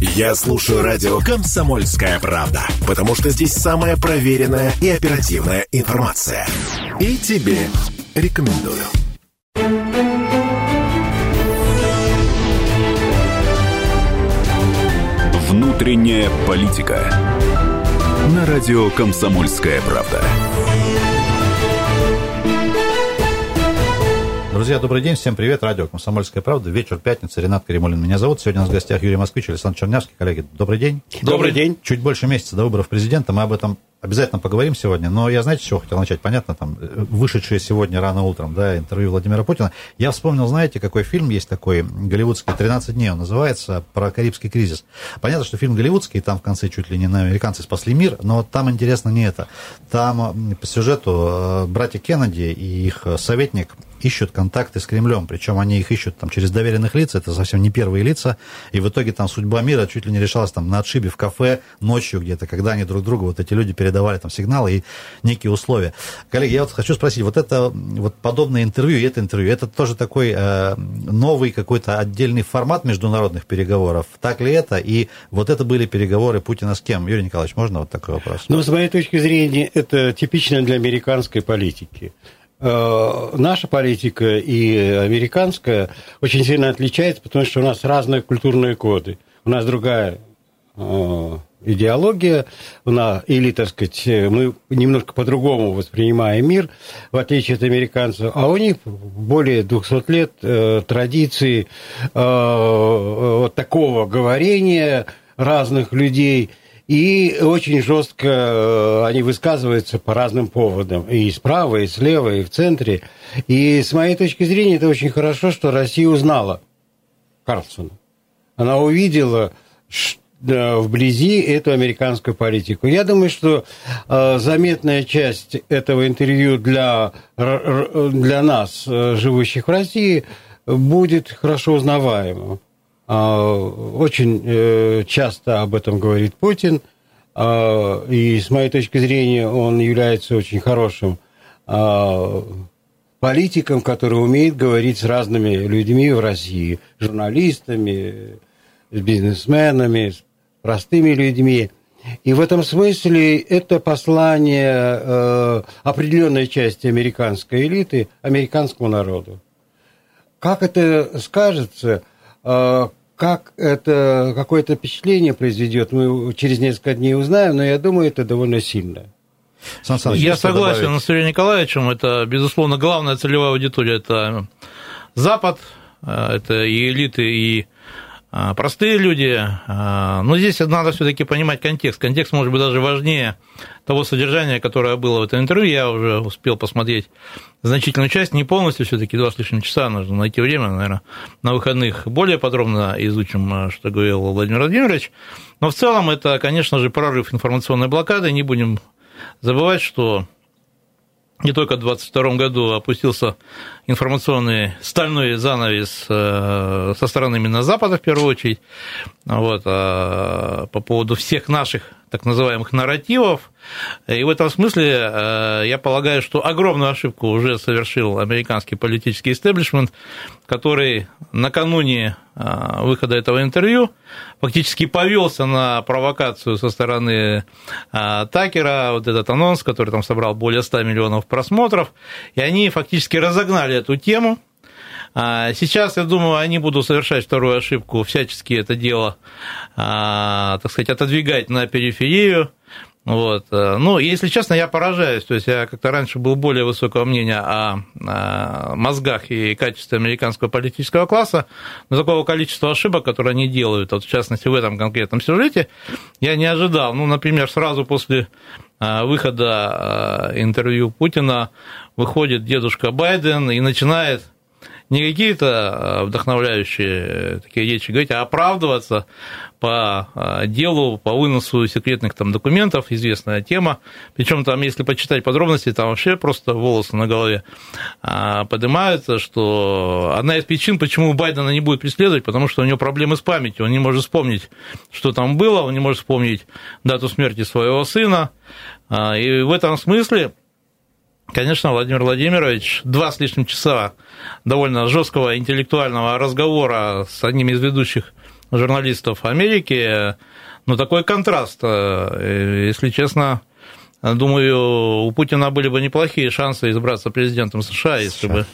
Я слушаю радио «Комсомольская правда», потому что здесь самая проверенная и оперативная информация. И тебе рекомендую. Внутренняя политика. На радио «Комсомольская правда». Друзья, добрый день, всем привет, радио «Комсомольская правда», вечер пятницы, Ренат Каримулин меня зовут, сегодня у нас в гостях Юрий Москвич, Александр Чернявский, коллеги, добрый день. Добрый день. Чуть больше месяца до выборов президента, мы об этом обязательно поговорим сегодня, но я, знаете, с чего хотел начать? Понятно, там, вышедшее сегодня рано утром, да, интервью Владимира Путина. Я вспомнил, знаете, какой фильм есть такой, голливудский, «13 дней» он называется, про Карибский кризис. Понятно, что фильм голливудский, там в конце чуть ли не на американцы спасли мир, но там интересно не это. Там по сюжету э, братья Кеннеди и их советник ищут контакты с Кремлем, причем они их ищут там через доверенных лиц, это совсем не первые лица, и в итоге там судьба мира чуть ли не решалась там на отшибе в кафе ночью где-то, когда они друг другу, вот эти люди передавали там сигналы и некие условия. Коллеги, я вот хочу спросить, вот это вот подобное интервью и это интервью, это тоже такой э, новый какой-то отдельный формат международных переговоров, так ли это? И вот это были переговоры Путина с кем? Юрий Николаевич, можно вот такой вопрос? Ну, с моей точки зрения, это типично для американской политики. Э, наша политика и американская очень сильно отличается, потому что у нас разные культурные коды. У нас другая э, идеология, у нас, или, так сказать, мы немножко по-другому воспринимаем мир, в отличие от американцев, а у них более 200 лет э, традиции вот такого говорения разных людей – и очень жестко э, они высказываются по разным поводам. И справа, и слева, и в центре. И с моей точки зрения, это очень хорошо, что Россия узнала Карлсона. Она увидела вблизи эту американскую политику. Я думаю, что э, заметная часть этого интервью для, для нас, э, живущих в России, будет хорошо узнаваемым. А, очень э, часто об этом говорит Путин, а, и с моей точки зрения он является очень хорошим а, политиком, который умеет говорить с разными людьми в России, журналистами, с бизнесменами, с простыми людьми. И в этом смысле это послание э, определенной части американской элиты, американскому народу. Как это скажется – а, как это какое-то впечатление произведет, мы через несколько дней узнаем, но я думаю, это довольно сильно. Сан Саныч, я согласен добавить? с Юрием Николаевичем. Это, безусловно, главная целевая аудитория – это Запад, э, это и элиты, и простые люди. А, но здесь надо все-таки понимать контекст. Контекст может быть даже важнее того содержания, которое было в этом интервью. Я уже успел посмотреть значительную часть, не полностью, все-таки два с лишним часа, нужно найти время, наверное, на выходных более подробно изучим, а, что говорил Владимир Владимирович. Но в целом это, конечно же, прорыв информационной блокады. Не будем забывать, что не только в 2022 году опустился информационный стальной занавес э, со стороны именно Запада, в первую очередь, вот, а по поводу всех наших так называемых нарративов. И в этом смысле э, я полагаю, что огромную ошибку уже совершил американский политический истеблишмент, который накануне э, выхода этого интервью фактически повелся на провокацию со стороны э, Такера, вот этот анонс, который там собрал более 100 миллионов просмотров, и они фактически разогнали эту тему, сейчас, я думаю, они будут совершать вторую ошибку, всячески это дело, а, так сказать, отодвигать на периферию. Вот. Ну, если честно, я поражаюсь. То есть я как-то раньше был более высокого мнения о мозгах и качестве американского политического класса, но такого количества ошибок, которые они делают, вот в частности в этом конкретном сюжете, я не ожидал. Ну, например, сразу после а, выхода интервью Путина выходит дедушка Байден и начинает не какие-то а, вдохновляющие такие речи говорить, а оправдываться по а, делу, по выносу секретных там документов, известная тема. Причем там, если почитать подробности, там вообще просто волосы на голове а, поднимаются, что одна из причин, почему Байдена не будет преследовать, потому что у него проблемы с памятью, он не может вспомнить, что там было, он не может вспомнить дату смерти своего сына. И в этом смысле Конечно, Владимир Владимирович два с лишним часа довольно жесткого интеллектуального разговора с одним из ведущих журналистов Америки. Но такой контраст, если честно, Думаю, у Путина были бы неплохие шансы избраться президентом США, если бы...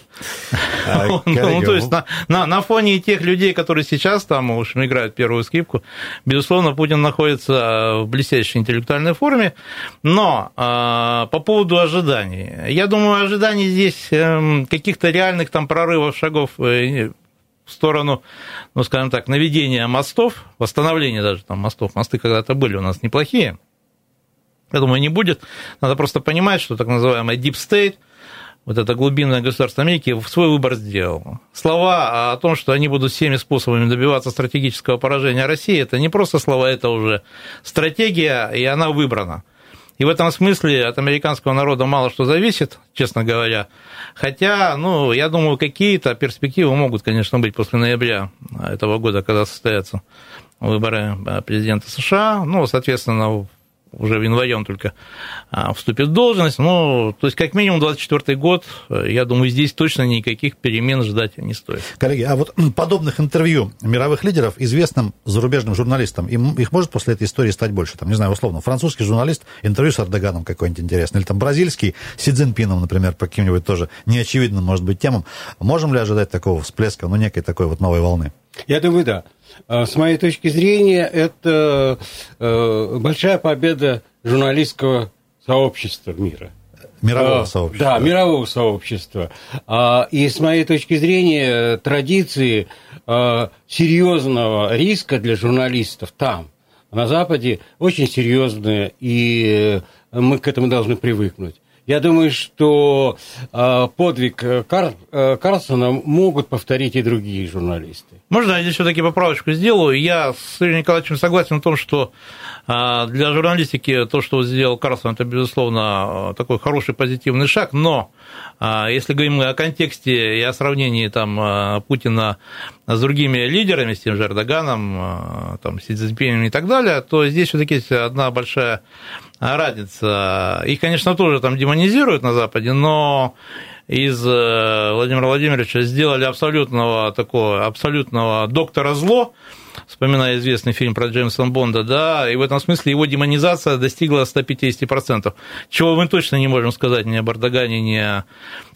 А, ну, то есть на фоне тех людей, которые сейчас там, в общем, играют первую скрипку, безусловно, Путин находится в блестящей интеллектуальной форме, но а, по поводу ожиданий. Я думаю, ожиданий здесь эм, каких-то реальных там прорывов, шагов э, в сторону, ну, скажем так, наведения мостов, восстановления даже там мостов. Мосты когда-то были у нас неплохие, я думаю, не будет. Надо просто понимать, что так называемый deep state, вот это глубинное государство Америки, свой выбор сделал. Слова о том, что они будут всеми способами добиваться стратегического поражения России, это не просто слова, это уже стратегия, и она выбрана. И в этом смысле от американского народа мало что зависит, честно говоря. Хотя, ну, я думаю, какие-то перспективы могут, конечно, быть после ноября этого года, когда состоятся выборы президента США. Ну, соответственно, уже в январе он только а, вступит в должность. Ну, то есть, как минимум, 24 год, я думаю, здесь точно никаких перемен ждать не стоит. Коллеги, а вот подобных интервью мировых лидеров известным зарубежным журналистам, им, их может после этой истории стать больше? Там, не знаю, условно, французский журналист, интервью с Эрдоганом какой-нибудь интересный, или там бразильский, Си Цзиньпином, например, по каким-нибудь тоже неочевидным, может быть, темам. Можем ли ожидать такого всплеска, ну, некой такой вот новой волны? Я думаю, да. А, с моей точки зрения, это э, большая победа журналистского сообщества мира. Мирового а, сообщества. Да, мирового сообщества. А, и с моей точки зрения, традиции серьезного риска для журналистов там, на Западе, очень серьезные, и мы к этому должны привыкнуть. Я думаю, что э, подвиг Кар, э, Карлсона могут повторить и другие журналисты. Можно я здесь все-таки поправочку сделаю? Я с Юрием Николаевичем согласен в том, что э, для журналистики то, что сделал Карлсон, это, безусловно, такой хороший позитивный шаг, но если говорим о контексте и о сравнении там, Путина с другими лидерами, с тем же Эрдоганом, там, Си Цзиньпином и так далее, то здесь все-таки есть одна большая разница. Их, конечно, тоже там демонизируют на Западе, но из э, Владимира Владимировича сделали абсолютного такого, абсолютного доктора зло, вспоминая известный фильм про Джеймса Бонда, да, и в этом смысле его демонизация достигла 150%, чего мы точно не можем сказать ни о Бардагане, ни о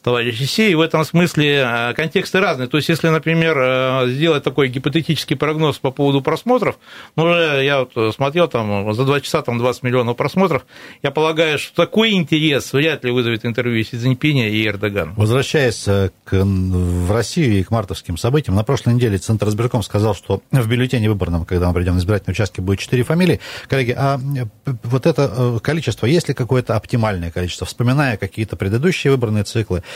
товарищи Си, и в этом смысле э, контексты разные. То есть, если, например, э, сделать такой гипотетический прогноз по поводу просмотров, ну, уже я вот смотрел, там, за два часа там 20 миллионов просмотров, я полагаю, что такой интерес вряд ли вызовет интервью Си Цзиньпиня и Эрдогана. Возвращаясь э, к, в Россию и к мартовским событиям, на прошлой неделе Центр избирком сказал, что в бюллетене выборном, когда мы придем на избирательные участки, будет 4 фамилии. Коллеги, а вот это количество, есть ли какое-то оптимальное количество, вспоминая какие-то предыдущие выборные циклы, Э,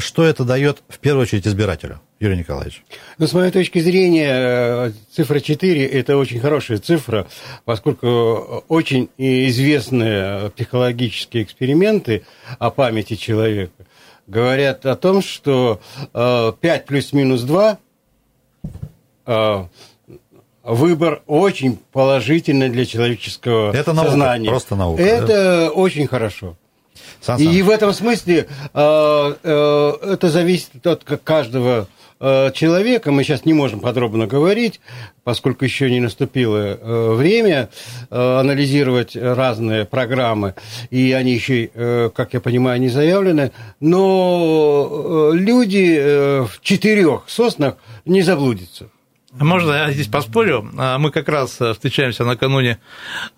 что это дает в первую очередь избирателю? Юрий Николаевич. Ну, с моей точки зрения, э, цифра 4 – это очень хорошая цифра, поскольку очень известные психологические эксперименты о памяти человека говорят о том, что 5 э, плюс-минус 2 выбор очень положительный для человеческого это наука, сознания. Просто наука. Это да? очень хорошо. Сан. И в этом смысле э, э, это зависит от каждого э, человека. Мы сейчас не можем подробно говорить, поскольку еще не наступило э, время э, анализировать разные программы, и они еще, как я понимаю, не заявлены. Но люди в четырех соснах не заблудятся. Можно я здесь поспорю? А, мы как раз э, встречаемся накануне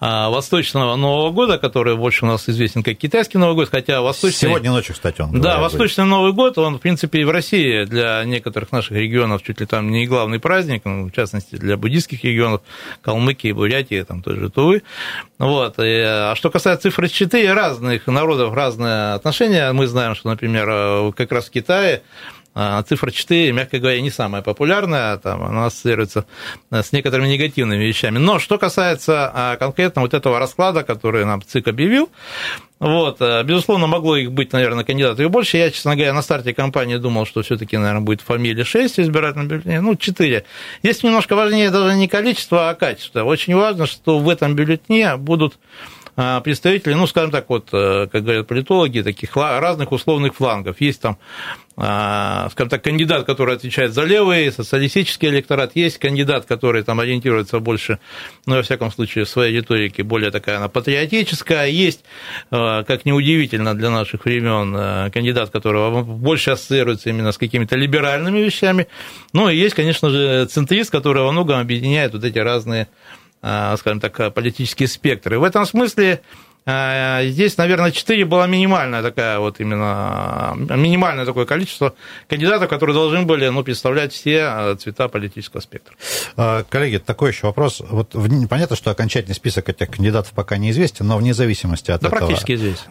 а, Восточного Нового года, который больше у нас известен как китайский Новый год, хотя Восточный... Сегодня ночью, кстати, он. Да, Восточный будет. Новый год, он, в принципе, и в России для некоторых наших регионов чуть ли там не главный праздник, ну, в частности, для буддийских регионов, Калмыкии, Бурятии, там тоже Тувы. Вот. И, а что касается цифры 4, разных народов разные отношения. Мы знаем, что, например, э, как раз в Китае а цифра 4, мягко говоря, не самая популярная, там, она ассоциируется с некоторыми негативными вещами. Но что касается а, конкретно вот этого расклада, который нам ЦИК объявил, вот, э, безусловно, могло их быть, наверное, кандидатов и больше. Я, честно говоря, на старте кампании думал, что все-таки, наверное, будет фамилия 6 избирательных бюллетеней, ну, 4. Здесь немножко важнее даже не количество, а качество. Очень важно, что в этом бюллетне будут представителей, ну, скажем так, вот, как говорят политологи, таких разных условных флангов. Есть там а, скажем так, кандидат, который отвечает за левый, социалистический электорат, есть кандидат, который там ориентируется больше, ну, во всяком случае, в своей риторике более такая она патриотическая, есть, а, как неудивительно для наших времен, а, кандидат, которого больше ассоциируется именно с какими-то либеральными вещами, ну, и есть, конечно же, центрист, который во многом объединяет вот эти разные скажем так, политические спектры. В этом смысле здесь, наверное, 4 была минимальная такая вот именно, минимальное такое количество кандидатов, которые должны были ну, представлять все а, цвета политического спектра. А, коллеги, такой еще вопрос. Вот понятно, что окончательный список этих кандидатов пока неизвестен, но вне зависимости от да, этого... практически известен.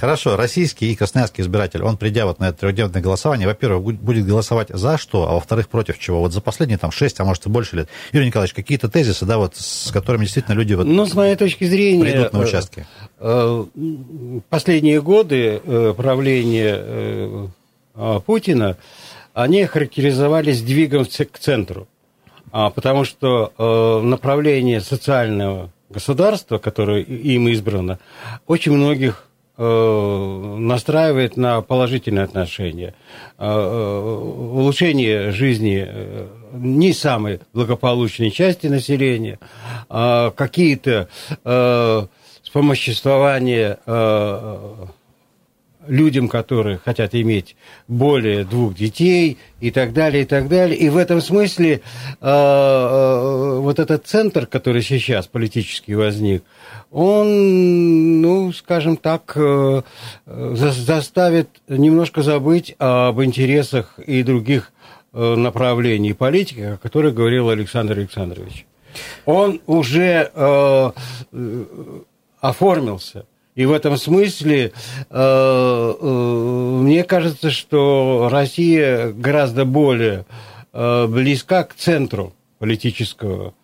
Хорошо, российский и красноярский избиратель, он, придя вот на это трехдневное голосование, во-первых, будет голосовать за что, а во-вторых, против чего? Вот за последние там 6, а может и больше лет. Юрий Николаевич, какие-то тезисы, да, вот с которыми действительно люди вот ну, с моей точки зрения, придут на э, участки? Э, последние годы э, правления э, Путина, они характеризовались сдвигом к центру. А, потому что направление социального государства, которое им избрано, очень многих настраивает на положительные отношения. Улучшение жизни не самой благополучной части населения, а какие-то вспомоществование э, людям, которые хотят иметь более двух детей и так далее, и так далее. И в этом смысле э, э, вот этот центр, который сейчас политически возник, он, ну, скажем так, э, заставит немножко забыть об интересах и других э, направлений политики, о которых говорил Александр Александрович. Он уже э, оформился. И в этом смысле э, э, мне кажется, что Россия гораздо более э, близка к центру политического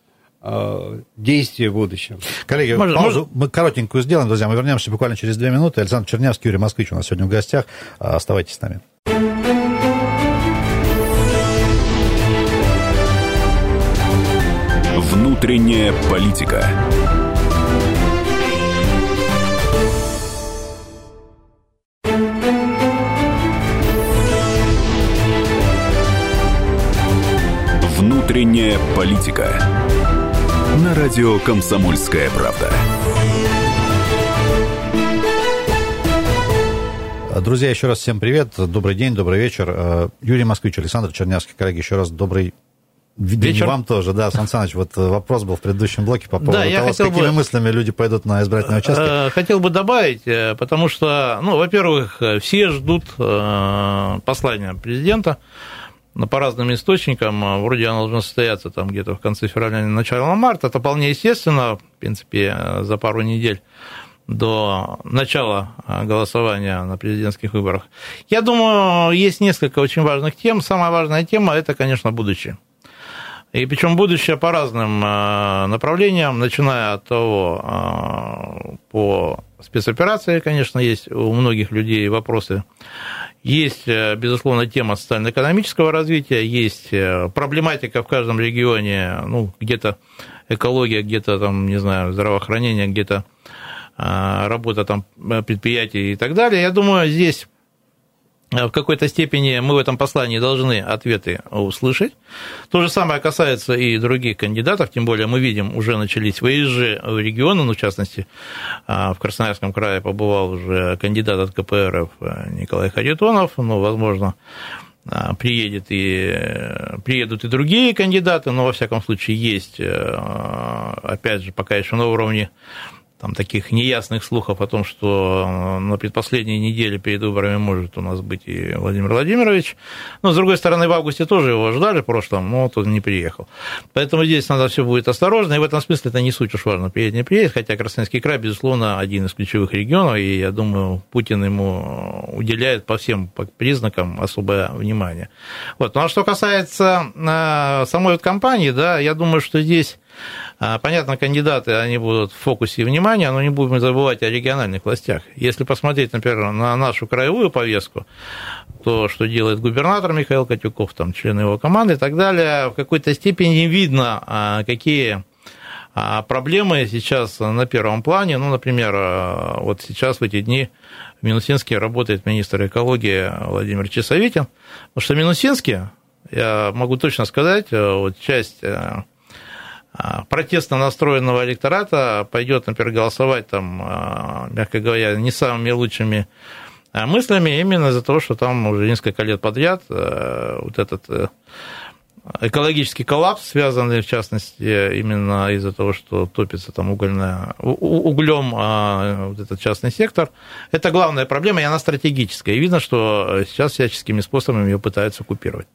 действия в будущем. Коллеги, можно, паузу можно? мы коротенькую сделаем, друзья. Мы вернемся буквально через две минуты. Александр Чернявский, Юрий Москвич у нас сегодня в гостях. Оставайтесь с нами. Внутренняя политика. Внутренняя политика. На радио Комсомольская правда. Друзья, еще раз всем привет, добрый день, добрый вечер. Э, Юрий Москвич, Александр Чернявский, коллеги, еще раз добрый Вечер. Вам тоже, да, Сан Саныч, вот вопрос был в предыдущем блоке по поводу да, того, с какими бы, мыслями люди пойдут на избирательные участки. Э, хотел бы добавить, э, потому что, ну, во-первых, все ждут послания президента, но по разным источникам, а, вроде оно должно состояться там где-то в конце февраля, начало марта, это вполне естественно, в принципе, за пару недель до начала а, голосования на президентских выборах. Я думаю, есть несколько очень важных тем. Самая важная тема – это, конечно, будущее. И причем будущее по разным а, направлениям, начиная от того, по спецоперации, конечно, есть у многих людей вопросы есть, э, безусловно, тема социально-экономического развития, есть э, проблематика в каждом регионе, ну, где-то экология, где-то там, не знаю, здравоохранение, где-то а, работа там предприятий и так далее. Я думаю, здесь Э, в какой-то степени мы в этом послании должны ответы услышать. То же самое касается и других кандидатов, тем более мы видим, уже начались выезжи в регионы, ну, в частности, а, в Красноярском крае побывал уже кандидат от КПРФ э, Николай Харитонов, ну, возможно, а, приедет и, приедут и другие кандидаты, но, во всяком случае, есть, э, опять же, пока еще на уровне там, таких неясных слухов о том, что э, на предпоследней неделе перед выборами может у нас быть и Владимир Владимирович. Но, с другой стороны, в августе тоже его ждали в прошлом, но вот он не приехал. Поэтому здесь надо все будет осторожно, и в этом смысле это не суть уж важно, приедет, не приедет, хотя Красноярский край, безусловно, один из ключевых регионов, и я думаю, Путин ему уделяет по всем признакам особое внимание. Вот. Ну, а что касается э, самой вот кампании, да, я думаю, что здесь понятно, кандидаты, они будут в фокусе внимания, но не будем забывать о региональных властях. Если посмотреть, например, на нашу краевую повестку, то, что делает губернатор Михаил Катюков, там, члены его команды и так далее, в какой-то степени видно, а, какие А проблемы сейчас на первом плане, ну, например, вот сейчас в эти дни в Минусинске работает министр экологии Владимир Чесовитин, потому что Минусинске, я могу точно сказать, вот часть протестно настроенного электората пойдет, например, голосовать там, мягко говоря, не самыми лучшими мыслями именно из-за того, что там уже несколько лет подряд вот этот экологический коллапс, связанный, в частности, именно из-за того, что топится там угольная, углем а, вот этот частный сектор, это главная проблема, и она стратегическая. И видно, что сейчас всяческими способами ее пытаются купировать.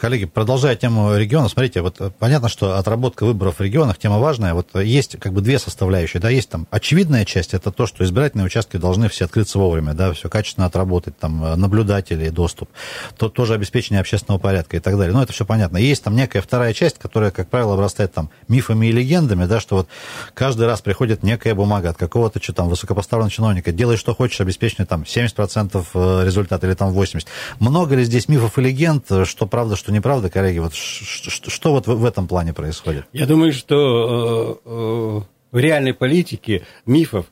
Коллеги, продолжая тему региона, смотрите, вот понятно, что отработка выборов в регионах тема важная. Вот есть как бы две составляющие, да, есть там очевидная часть, это то, что избирательные участки должны все открыться вовремя, да, все качественно отработать, там наблюдатели, доступ, то тоже обеспечение общественного порядка и так далее. Ну, это все понятно. Есть там некая вторая часть, которая, как правило, обрастает там мифами и легендами, да, что вот каждый раз приходит некая бумага от какого-то что там высокопоставленного чиновника, делай что хочешь, обеспечение там 70% э, результата или там 80%. Много ли здесь мифов и легенд, что правда, что что неправда, коллеги? Вот что, что вот в этом плане происходит? Я думаю, что э, э, в реальной политике мифов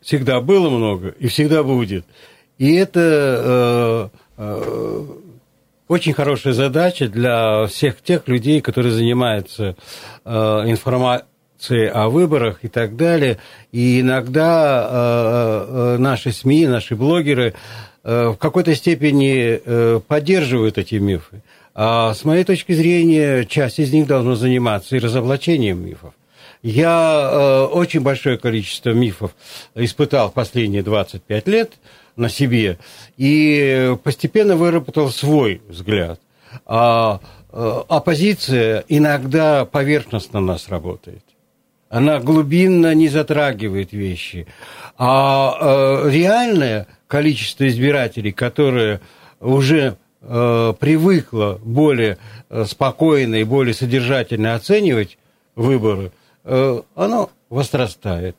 всегда было много и всегда будет. И это э, очень хорошая задача для всех тех людей, которые занимаются информацией о выборах и так далее. И иногда наши СМИ, наши блогеры в какой-то степени поддерживают эти мифы. А с моей точки зрения, часть из них должна заниматься и разоблачением мифов. Я э, очень большое количество мифов испытал последние 25 лет на себе и постепенно выработал свой взгляд. А э, оппозиция иногда поверхностно нас работает. Она глубинно не затрагивает вещи. А э, реальное количество избирателей, которые уже э, привыкла более э, спокойно и более содержательно оценивать выборы, э, оно возрастает.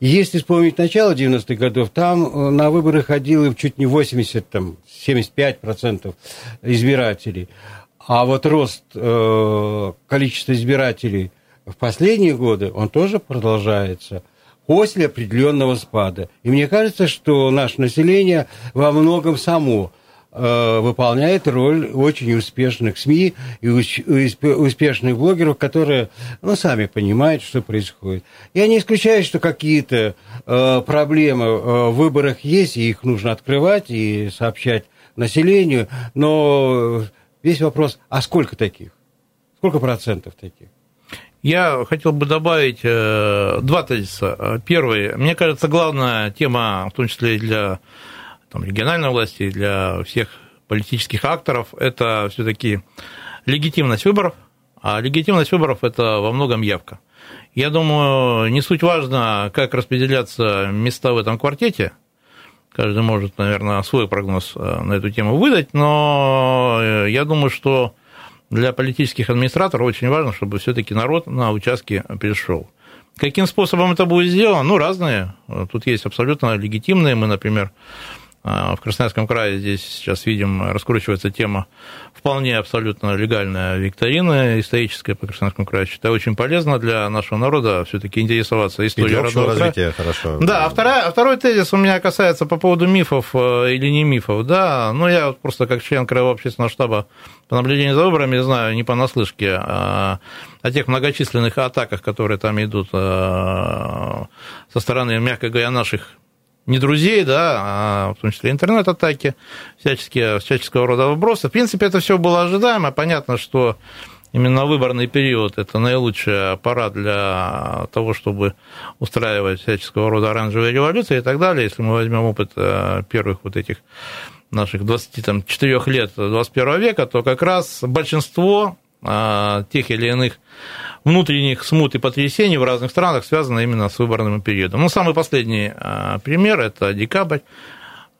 Если вспомнить начало 90-х годов, там э, на выборы ходило чуть не 80, там, 75% избирателей. А вот рост э, количества избирателей в последние годы, он тоже продолжается после определенного спада. И мне кажется, что наше население во многом само Э, выполняет роль очень успешных СМИ и успешных блогеров, которые, ну, сами понимают, что происходит. Я не исключаю, что какие-то э, проблемы э, в выборах есть, и их нужно открывать и сообщать населению, но весь вопрос, а сколько таких? Сколько процентов таких? Я хотел бы добавить два тезиса. Первый, мне кажется, главная тема, в том числе и для там, региональной власти, для всех политических акторов, это все-таки легитимность выборов, а легитимность выборов – это во многом явка. Я думаю, не суть важно, как распределяться места в этом квартете, каждый может, наверное, свой прогноз э, на эту тему выдать, но э, я думаю, что для политических администраторов очень важно, чтобы все-таки народ на участке пришел. Каким способом это будет сделано? Ну, разные. Тут есть абсолютно легитимные. Мы, например, в Красноярском крае здесь сейчас видим, раскручивается тема вполне абсолютно легальная викторина историческая по Красноярскому краю. Считаю, очень полезно для нашего народа все-таки интересоваться историей родного развития хорошо. Да, а вторая, а второй тезис у меня касается по поводу мифов э, или не мифов. Да, ну я вот просто как член Краевого общественного штаба по наблюдению за выборами знаю не понаслышке а о тех многочисленных атаках, которые там идут э, со стороны, мягко говоря, наших не друзей, да, а в том числе интернет-атаки, всяческие, всяческого рода вопросы. В принципе, это все было ожидаемо. Понятно, что именно выборный период – это наилучший аппарат для того, чтобы устраивать всяческого рода оранжевые революции и так далее. Если мы возьмем опыт э, первых вот этих наших 24 лет 21 века, то как раз большинство э, тех или иных внутренних смут и потрясений в разных странах связано именно с выборным периодом. Ну, самый последний а, пример – это декабрь,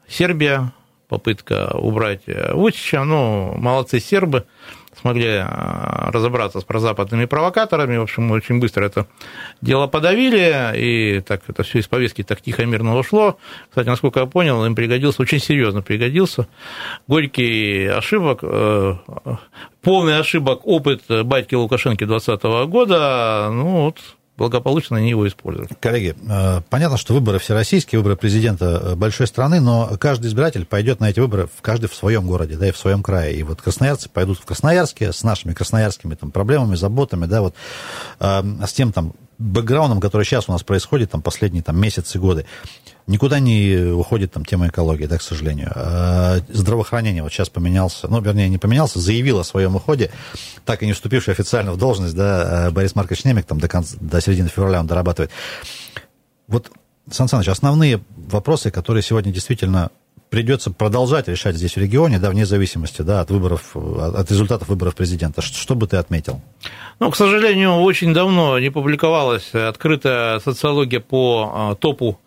Сербия, попытка убрать Вучича, ну, молодцы сербы, смогли а, разобраться с прозападными провокаторами. В общем, очень быстро это дело подавили, и так это все из повестки так тихо мирно ушло. Кстати, насколько я понял, им пригодился, очень серьезно пригодился. Горький ошибок, э, полный ошибок опыт батьки Лукашенко 2020 года, ну вот, благополучно они его используют. Коллеги, э, понятно, что выборы всероссийские, выборы президента э, большой страны, но каждый избиратель пойдет на эти выборы, в каждый в своем городе, да, и в своем крае. И вот красноярцы пойдут в Красноярске с нашими красноярскими там, проблемами, заботами, да, вот э, с тем там бэкграундом, который сейчас у нас происходит, там, последние там, месяцы, годы, никуда не уходит там тема экологии, да, к сожалению. А здравоохранение вот сейчас поменялся, ну, вернее, не поменялся, заявил о своем уходе, так и не вступивший официально в должность, да, Борис Маркович Немик, там, до, конца, до середины февраля он дорабатывает. Вот, Сан Саныч, основные вопросы, которые сегодня действительно придется продолжать решать здесь в регионе, да, вне зависимости да, от выборов, от результатов выборов президента. Что, что бы ты отметил? Ну, к сожалению, очень давно не публиковалась открытая социология по а, топу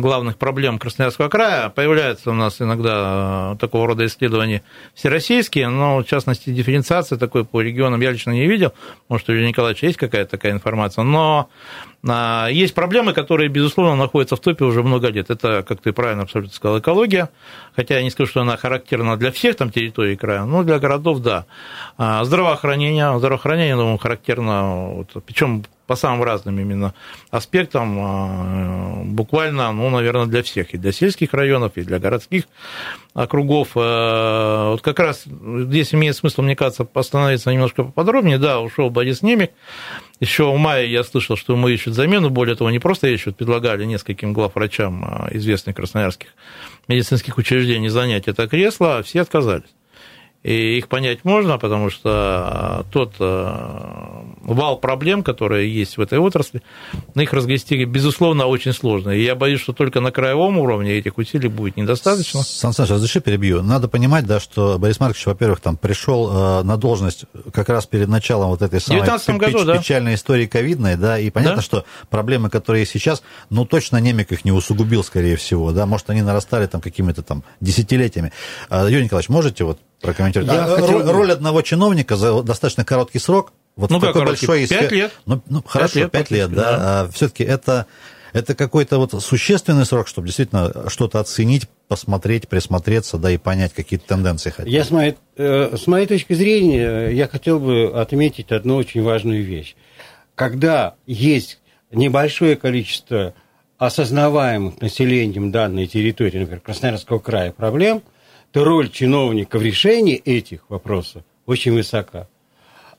главных проблем Красноярского края. Появляются у нас иногда такого рода исследования всероссийские, но, в частности, дифференциации такой по регионам я лично не видел. Может, у Юрия Николаевича есть какая-то такая информация. Но а, есть проблемы, которые, безусловно, находятся в топе уже много лет. Это, как ты правильно абсолютно сказал, экология. Хотя я не скажу, что она характерна для всех там территорий края, но для городов, да. А, здравоохранение. Здравоохранение, думаю, характерно, причем по самым разным именно аспектам, а, буквально, ну, наверное, для всех, и для сельских районов, и для городских округов. Вот как раз здесь имеет смысл, мне кажется, остановиться немножко поподробнее. Да, ушел Борис Немик, еще в мае я слышал, что ему ищут замену. Более того, не просто ищут, предлагали нескольким главврачам а, известных красноярских медицинских учреждений занять это кресло, а все отказались. И их понять можно, потому что а, тот а, вал проблем, которые есть в этой отрасли, на их разгрести, безусловно, очень сложно. И я боюсь, что только на краевом уровне этих усилий будет недостаточно. Сан Саныч, разреши перебью. Надо понимать, да, что Борис Маркович, во-первых, там пришел э, на должность как раз перед началом вот этой самой году, да? печальной истории ковидной, да, и понятно, да? что проблемы, которые есть сейчас, ну, точно Немик их не усугубил, скорее всего, да, может, они нарастали там какими-то там десятилетиями. Юрий Николаевич, можете вот прокомментировать. Я хотел... роль, роль одного чиновника за достаточно короткий срок, вот ну, такой большой... Пять лет. Ну, ну хорошо, лет, пять лет, да. да. А все-таки это, это какой-то вот существенный срок, чтобы действительно что-то оценить, посмотреть, присмотреться, да, и понять какие-то тенденции. Хотя. Я с моей, э, с моей точки зрения, я хотел бы отметить одну очень важную вещь. Когда есть небольшое количество осознаваемых населением данной территории, например, Красноярского края проблем – то роль чиновника в решении этих вопросов очень высока.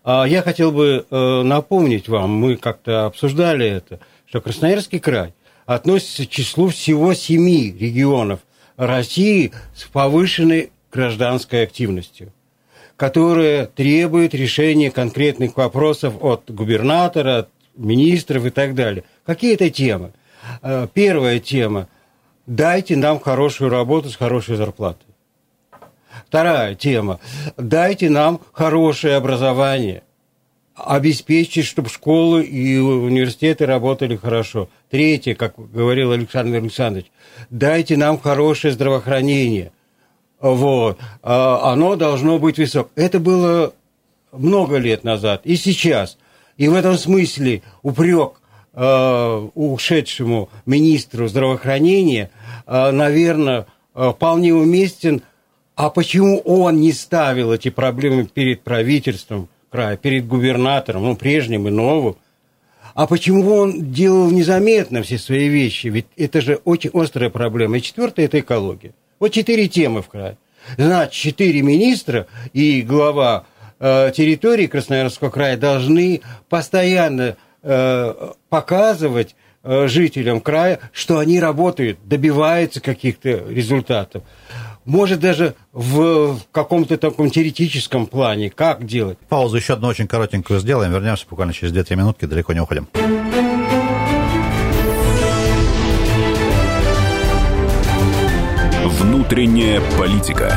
А я хотел бы э, напомнить вам, мы как-то обсуждали это, что Красноярский край относится к числу всего семи регионов России с повышенной гражданской активностью, которая требует решения конкретных вопросов от губернатора, от министров и так далее. Какие это темы? Э, первая тема – дайте нам хорошую работу с хорошей зарплатой. Вторая тема. Дайте нам хорошее образование. Обеспечьте, чтобы школы и университеты работали хорошо. Третье, как говорил Александр Александрович, дайте нам хорошее здравоохранение. Вот. А, оно должно быть высокое. Это было много лет назад и сейчас. И в этом смысле упрек э, ушедшему министру здравоохранения, э, наверное, э, вполне уместен – а почему он не ставил эти проблемы перед правительством края, перед губернатором, ну, прежним и новым? А почему он делал незаметно все свои вещи? Ведь это же очень острая проблема. И четвертое – это экология. Вот четыре темы в крае. Значит, четыре министра и глава э, территории Красноярского края должны постоянно э, показывать э, жителям края, что они работают, добиваются каких-то результатов может даже в каком-то таком теоретическом плане, как делать. Паузу еще одну очень коротенькую сделаем, вернемся буквально через 2-3 минутки, далеко не уходим. Внутренняя политика.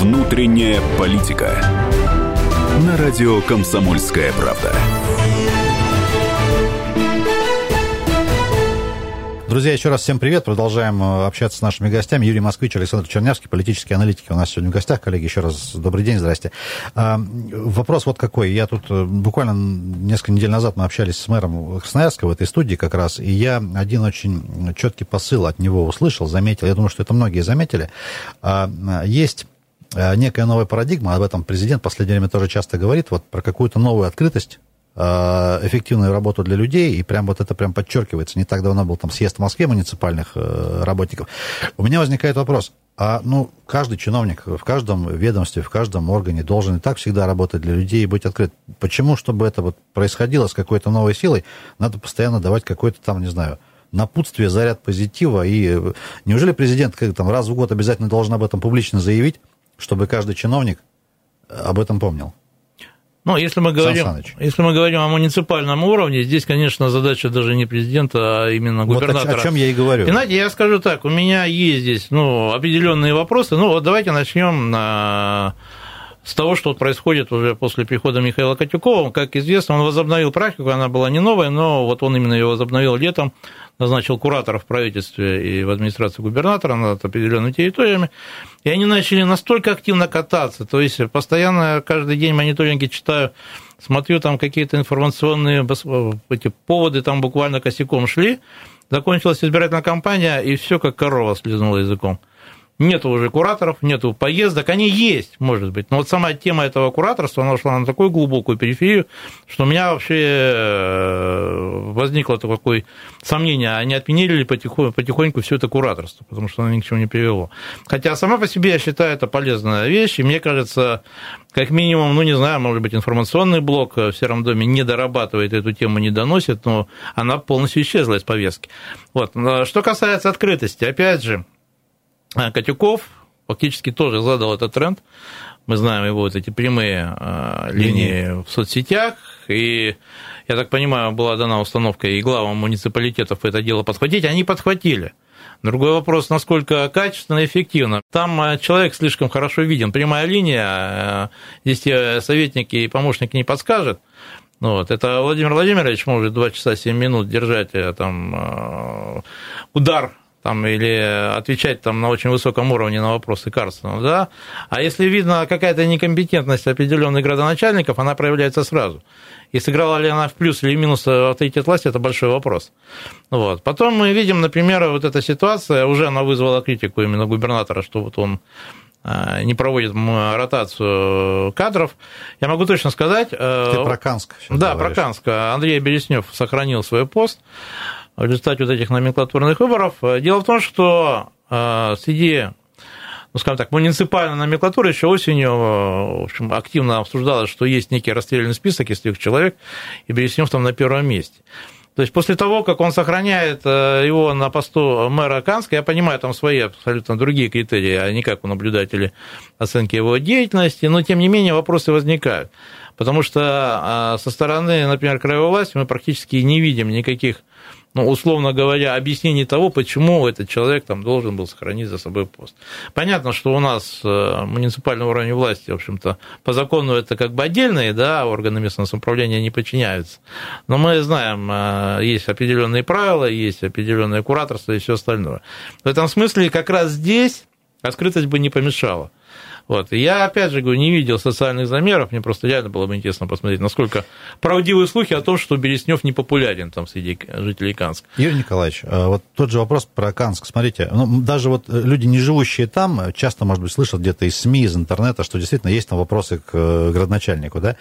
Внутренняя политика на радио «Комсомольская правда». Друзья, еще раз всем привет. Продолжаем э, общаться с нашими гостями. Юрий Москвич, Александр Чернявский, политические аналитики у нас сегодня в гостях. Коллеги, еще раз добрый день, здрасте. А, вопрос вот какой. Я тут э, буквально несколько недель назад мы общались с мэром Красноярска в этой студии как раз, и я один очень четкий посыл от него услышал, заметил. Я думаю, что это многие заметили. А, есть э, некая новая парадигма, об этом президент в последнее время тоже часто говорит, вот про какую-то новую открытость Э, эффективную работу для людей, и прям вот это прям подчеркивается. Не так давно был там съезд в Москве муниципальных э, работников. У меня возникает вопрос, а ну, каждый чиновник в каждом ведомстве, в каждом органе должен и так всегда работать для людей и быть открыт. Почему, чтобы это вот происходило с какой-то новой силой, надо постоянно давать какой-то там, не знаю, напутствие, заряд позитива. И э, неужели президент как, там, раз в год обязательно должен об этом публично заявить, чтобы каждый чиновник об этом помнил? Ну, если мы, говорим, если мы говорим о муниципальном уровне, здесь, конечно, задача даже не президента, а именно губернатора. Вот о чем я и говорю. И, знаете, я скажу так, у меня есть здесь ну, определенные вопросы. Ну, вот давайте начнем на с того, что происходит уже после прихода Михаила Котюкова. Как известно, он возобновил практику, она была не новая, но вот он именно ее возобновил летом, назначил кураторов в правительстве и в администрации губернатора над определенными территориями, и они начали настолько активно кататься, то есть постоянно каждый день мониторинги читаю, смотрю, там какие-то информационные эти поводы там буквально косяком шли, закончилась избирательная кампания, и все как корова слезнула языком нету уже кураторов, нету поездок, они есть, может быть, но вот сама тема этого кураторства, она ушла на такую глубокую периферию, что у меня вообще э, возникло такое сомнение, а не отменили ли потихоньку, потихоньку все это кураторство, потому что оно ни к чему не привело. Хотя сама по себе я считаю это полезная вещь, и мне кажется, как минимум, ну, не знаю, может быть, информационный блок в Сером доме не дорабатывает эту тему, не доносит, но она полностью исчезла из повестки. Вот. Что касается открытости, опять же, а, Катюков фактически тоже задал этот тренд. Мы знаем его вот эти прямые а, линии в соцсетях, и, я так понимаю, была дана установка и главам муниципалитетов это дело подхватить, они подхватили. Другой вопрос, насколько качественно и эффективно. Там а, человек слишком хорошо виден. Прямая линия, здесь советники и помощники не подскажут. Ну, вот. Это Владимир Владимирович может 2 часа 7 минут держать э, там, удар там, или отвечать там, на очень высоком уровне на вопросы Карстена, да, а если видно какая-то некомпетентность определенных градоначальников, она проявляется сразу. И сыграла ли она в плюс или в минус авторитет власти, это большой вопрос. Вот. Потом мы видим, например, вот эта ситуация, уже она вызвала критику именно губернатора, что вот он а, не проводит ротацию кадров. Я могу точно сказать... Э, Ты про Канск. Да, говоришь. про Канск. Андрей Береснев сохранил свой пост в результате вот этих номенклатурных выборов. Дело в том, что э, среди ну, скажем так, муниципальная номенклатура еще осенью в общем, активно обсуждалось, что есть некий расстрельный список из трех человек, и Береснев там на первом месте. То есть после того, как он сохраняет э, его на посту мэра Канска, я понимаю, там свои абсолютно другие критерии, а не как у наблюдателей оценки его деятельности, но тем не менее вопросы возникают. Потому что со стороны, например, краевой власти мы практически не видим никаких ну, условно говоря, объяснение того, почему этот человек там должен был сохранить за собой пост. Понятно, что у нас э, муниципальный уровень власти, в общем-то, по закону это как бы отдельные, да, органы местного самоуправления не подчиняются. Но мы знаем, э, есть определенные правила, есть определенное кураторство и все остальное. В этом смысле как раз здесь открытость бы не помешала. Вот. Я, опять же, говорю, не видел социальных замеров, мне просто реально было бы интересно посмотреть, насколько правдивые слухи о том, что Береснев не популярен там среди жителей Канска. Юрий Николаевич, а вот тот же вопрос про Канск. Смотрите, ну, даже вот люди, не живущие там, часто, может быть, слышат где-то из СМИ, из интернета, что действительно есть там вопросы к э, градоначальнику, да,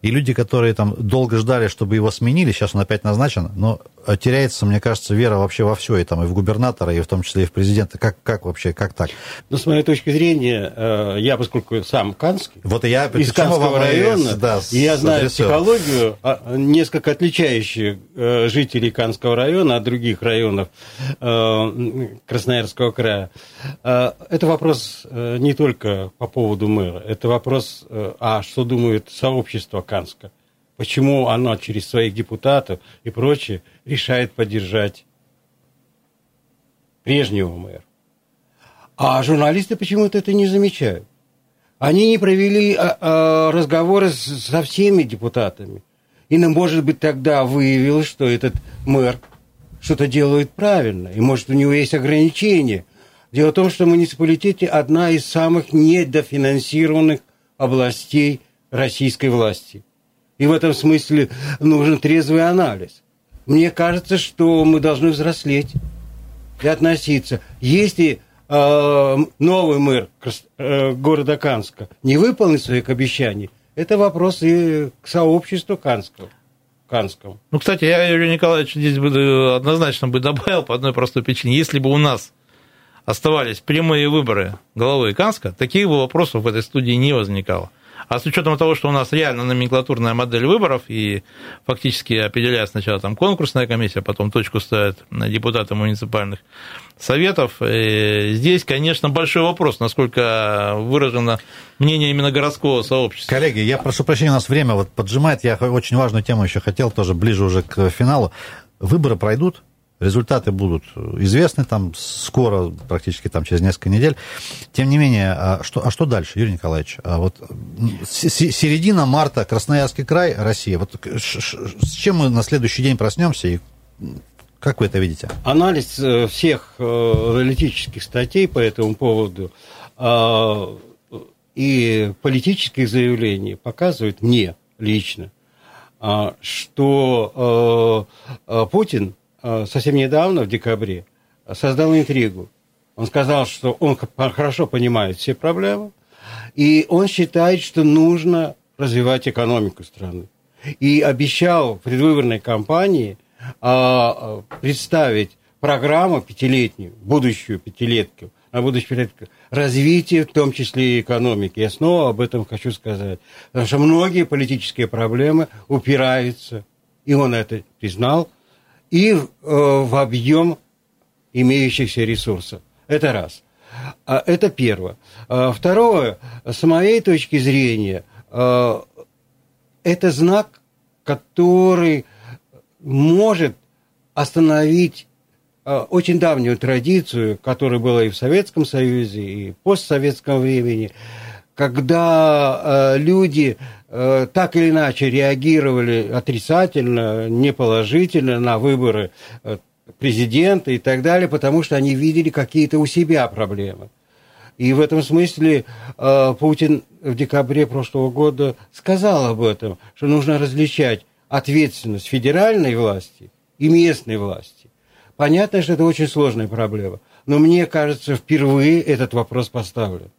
и люди, которые там долго ждали, чтобы его сменили, сейчас он опять назначен, но теряется, мне кажется, вера вообще во все, и там и в губернатора, и в том числе и в президента. Как, как вообще, как так? Ну, с моей точки зрения, э, я, поскольку сам Канский, вот и я, из Канского района, да, и я знаю психологию, а, несколько отличающих э, жителей Канского района от других районов э, Красноярского края. Это вопрос не только по поводу мэра, это вопрос, а что думает сообщество Канска. Почему оно через своих депутатов и прочее решает поддержать прежнего мэра? А журналисты почему-то это не замечают. Они не провели а, а, разговоры со всеми депутатами. И, ну, может быть, тогда выявилось, что этот мэр что-то делает правильно, и может у него есть ограничения. Дело в том, что муниципалитеты одна из самых недофинансированных областей российской власти. И в этом смысле нужен трезвый анализ. Мне кажется, что мы должны взрослеть и относиться. Если новый мэр э, города Канска не выполнит своих обещаний, это вопрос и к сообществу Канского. Канскому. Ну, кстати, я, Юрий Николаевич, здесь бы однозначно бы добавил по одной простой причине. Если бы у нас оставались прямые выборы главы Канска, таких бы вопросов в этой студии не возникало. А с учетом того, что у нас реально номенклатурная модель выборов, и фактически определяет сначала там конкурсная комиссия, потом точку ставят депутаты муниципальных советов, э, здесь, конечно, большой вопрос, насколько выражено мнение именно городского сообщества. Коллеги, я прошу прощения, у нас время вот поджимает, я очень важную тему еще хотел, тоже ближе уже к финалу. Выборы пройдут, Результаты будут известны там скоро, практически там через несколько недель. Тем не менее, а что, а что дальше, Юрий Николаевич? А вот середина марта, Красноярский край, Россия. Вот с чем мы на следующий день проснемся и как вы это видите? Анализ э, всех э, аналитических статей по этому поводу а, и политических заявлений показывает мне лично, а, что э, Путин совсем недавно, в декабре, создал интригу. Он сказал, что он хорошо понимает все проблемы, и он считает, что нужно развивать экономику страны. И обещал в предвыборной кампании а, представить программу пятилетнюю, будущую пятилетку, на будущую пятилетку, развитие в том числе и экономики. Я снова об этом хочу сказать. Потому что многие политические проблемы упираются, и он это признал, и э, в объем имеющихся ресурсов. Это раз. А, это первое. А, второе, с моей точки зрения, э, это знак, который может остановить э, очень давнюю традицию, которая была и в Советском Союзе, и в постсоветском времени, когда люди Э, так или иначе реагировали отрицательно, неположительно на выборы э, президента и так далее, потому что они видели какие-то у себя проблемы. И в этом смысле э, Путин в декабре прошлого года сказал об этом, что нужно различать ответственность федеральной власти и местной власти. Понятно, что это очень сложная проблема, но мне кажется, впервые этот вопрос поставлен.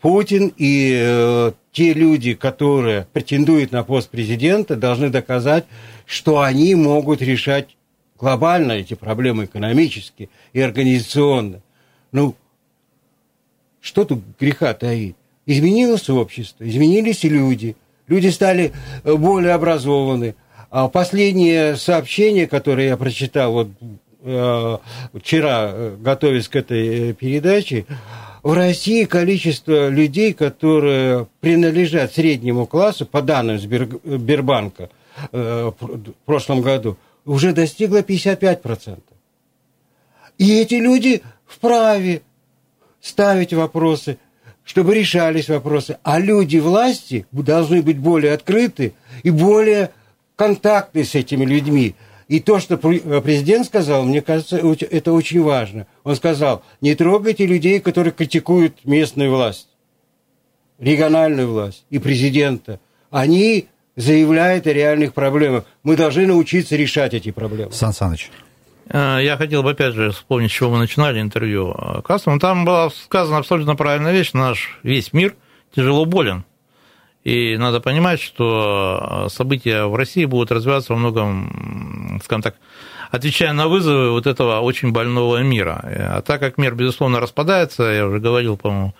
Путин и э, те люди, которые претендуют на пост президента, должны доказать, что они могут решать глобально эти проблемы экономически и организационно. Ну, что тут греха таит? Изменилось общество, изменились и люди. Люди стали э, более образованы. А последнее сообщение, которое я прочитал вот, э, вчера, э, готовясь к этой э, передаче, в России количество людей, которые принадлежат среднему классу, по данным Сбербанка э, в прошлом году, уже достигло 55%. И эти люди вправе ставить вопросы, чтобы решались вопросы. А люди власти должны быть более открыты и более контактны с этими людьми. И то, что э, президент сказал, мне кажется, это очень важно. Он сказал, не трогайте людей, которые критикуют местную власть, региональную власть и президента. Они заявляют о реальных проблемах. Мы должны научиться решать эти проблемы. Сан Саныч. Э, я хотел бы, опять же, вспомнить, с чего мы начинали интервью Кастом. Там была сказана абсолютно правильная вещь. Наш весь мир тяжело болен. И надо понимать, что события в России будут развиваться во многом, скажем так, отвечая на вызовы вот этого очень больного мира. А так как мир, безусловно, распадается, я уже говорил, по-моему,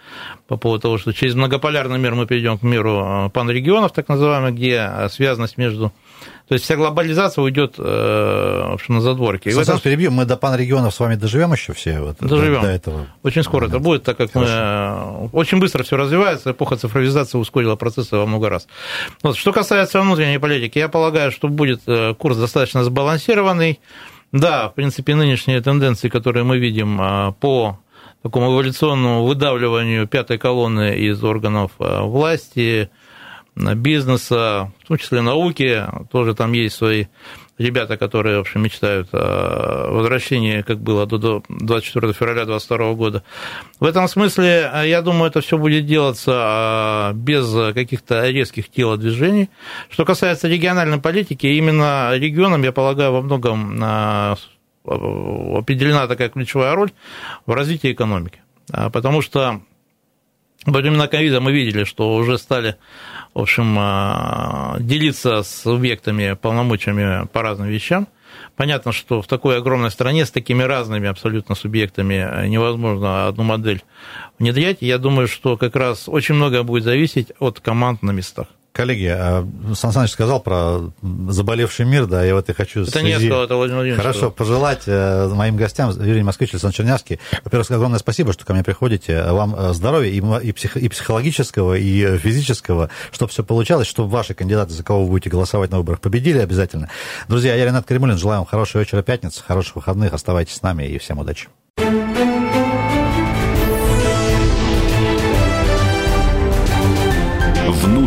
по поводу того, что через многополярный мир мы перейдем к миру панрегионов, так называемых, где связанность между то есть вся глобализация уйдет э, на задворке. Сейчас этом... перебью, мы до панрегионов с вами доживем еще все? Вот, доживем. До, до этого. Очень скоро момента. это будет, так как Хорошо. мы... очень быстро все развивается, эпоха цифровизации ускорила процессы во много раз. Вот. Что касается внутренней политики, я полагаю, что будет э, курс достаточно сбалансированный. Да, в принципе, нынешние тенденции, которые мы видим э, по такому эволюционному выдавливанию пятой колонны из органов власти, бизнеса, в том числе науки, тоже там есть свои ребята, которые, в общем, мечтают о возвращении, как было до 24 февраля 2022 года. В этом смысле, я думаю, это все будет делаться а, без каких-то резких телодвижений. Что касается региональной политики, именно регионам, я полагаю, во многом а, определена такая ключевая роль в развитии экономики. Потому что во времена ковида мы видели, что уже стали в общем, а, делиться с субъектами полномочиями по разным вещам. Понятно, что в такой огромной стране с такими разными абсолютно субъектами невозможно одну модель внедрять. Я думаю, что как раз очень многое будет зависеть от команд на местах. Коллеги, а, Сан Саныч сказал про заболевший мир, да, я вот и хочу... Это связи... не я сказал, это Владимир Владимирович Хорошо, сказал. пожелать э, моим гостям, Юрий Москвич, Александр Чернявский, во-первых, огромное спасибо, что ко мне приходите, вам э, здоровья и, псих, и психологического, и э, физического, чтобы все получалось, чтобы ваши кандидаты, за кого вы будете голосовать на выборах, победили обязательно. Друзья, я Ренат Кремулин, желаю вам хорошего вечера пятницы, хороших выходных, оставайтесь с нами и всем удачи.